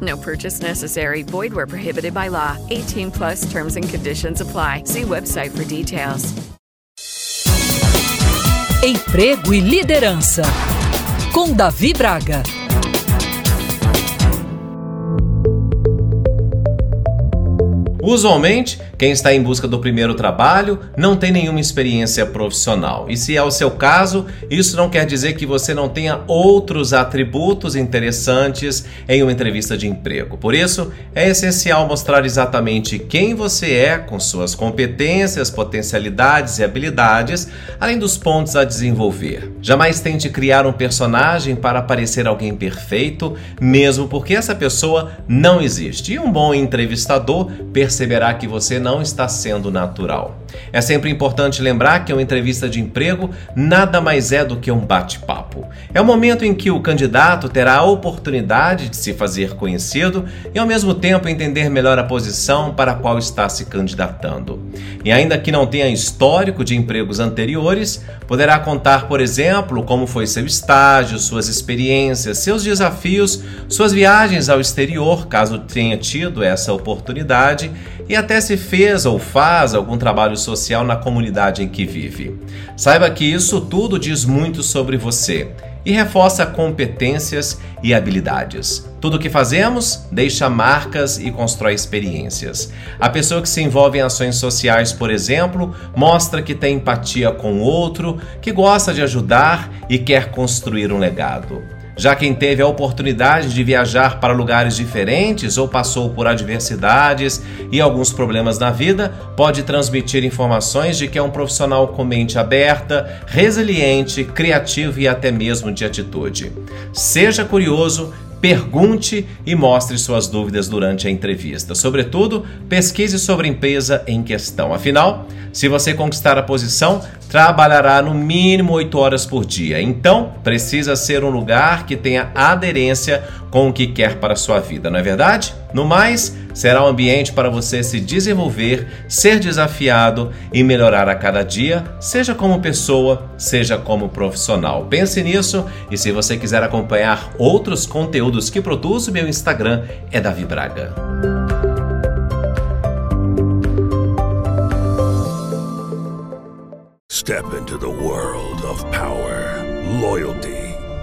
No purchase necessary. Void where prohibited by law. 18 plus terms and conditions apply. See website for details. Emprego e liderança. Com Davi Braga. Usualmente, quem está em busca do primeiro trabalho não tem nenhuma experiência profissional. E se é o seu caso, isso não quer dizer que você não tenha outros atributos interessantes em uma entrevista de emprego. Por isso, é essencial mostrar exatamente quem você é, com suas competências, potencialidades e habilidades, além dos pontos a desenvolver. Jamais tente criar um personagem para parecer alguém perfeito, mesmo porque essa pessoa não existe. E um bom entrevistador percebe perceberá que você não está sendo natural. É sempre importante lembrar que uma entrevista de emprego nada mais é do que um bate-papo. É o momento em que o candidato terá a oportunidade de se fazer conhecido e, ao mesmo tempo, entender melhor a posição para a qual está se candidatando. E ainda que não tenha histórico de empregos anteriores, poderá contar, por exemplo, como foi seu estágio, suas experiências, seus desafios, suas viagens ao exterior, caso tenha tido essa oportunidade e até se fez ou faz algum trabalho social na comunidade em que vive. Saiba que isso tudo diz muito sobre você e reforça competências e habilidades. Tudo o que fazemos deixa marcas e constrói experiências. A pessoa que se envolve em ações sociais, por exemplo, mostra que tem empatia com o outro, que gosta de ajudar e quer construir um legado. Já quem teve a oportunidade de viajar para lugares diferentes ou passou por adversidades e alguns problemas na vida, pode transmitir informações de que é um profissional com mente aberta, resiliente, criativo e até mesmo de atitude. Seja curioso, Pergunte e mostre suas dúvidas durante a entrevista. Sobretudo, pesquise sobre a empresa em questão. Afinal, se você conquistar a posição, trabalhará no mínimo 8 horas por dia. Então, precisa ser um lugar que tenha aderência com o que quer para a sua vida, não é verdade? No mais, será um ambiente para você se desenvolver, ser desafiado e melhorar a cada dia, seja como pessoa, seja como profissional. Pense nisso e se você quiser acompanhar outros conteúdos que produzo, meu Instagram é Davi Braga. Step into the world of power, loyalty,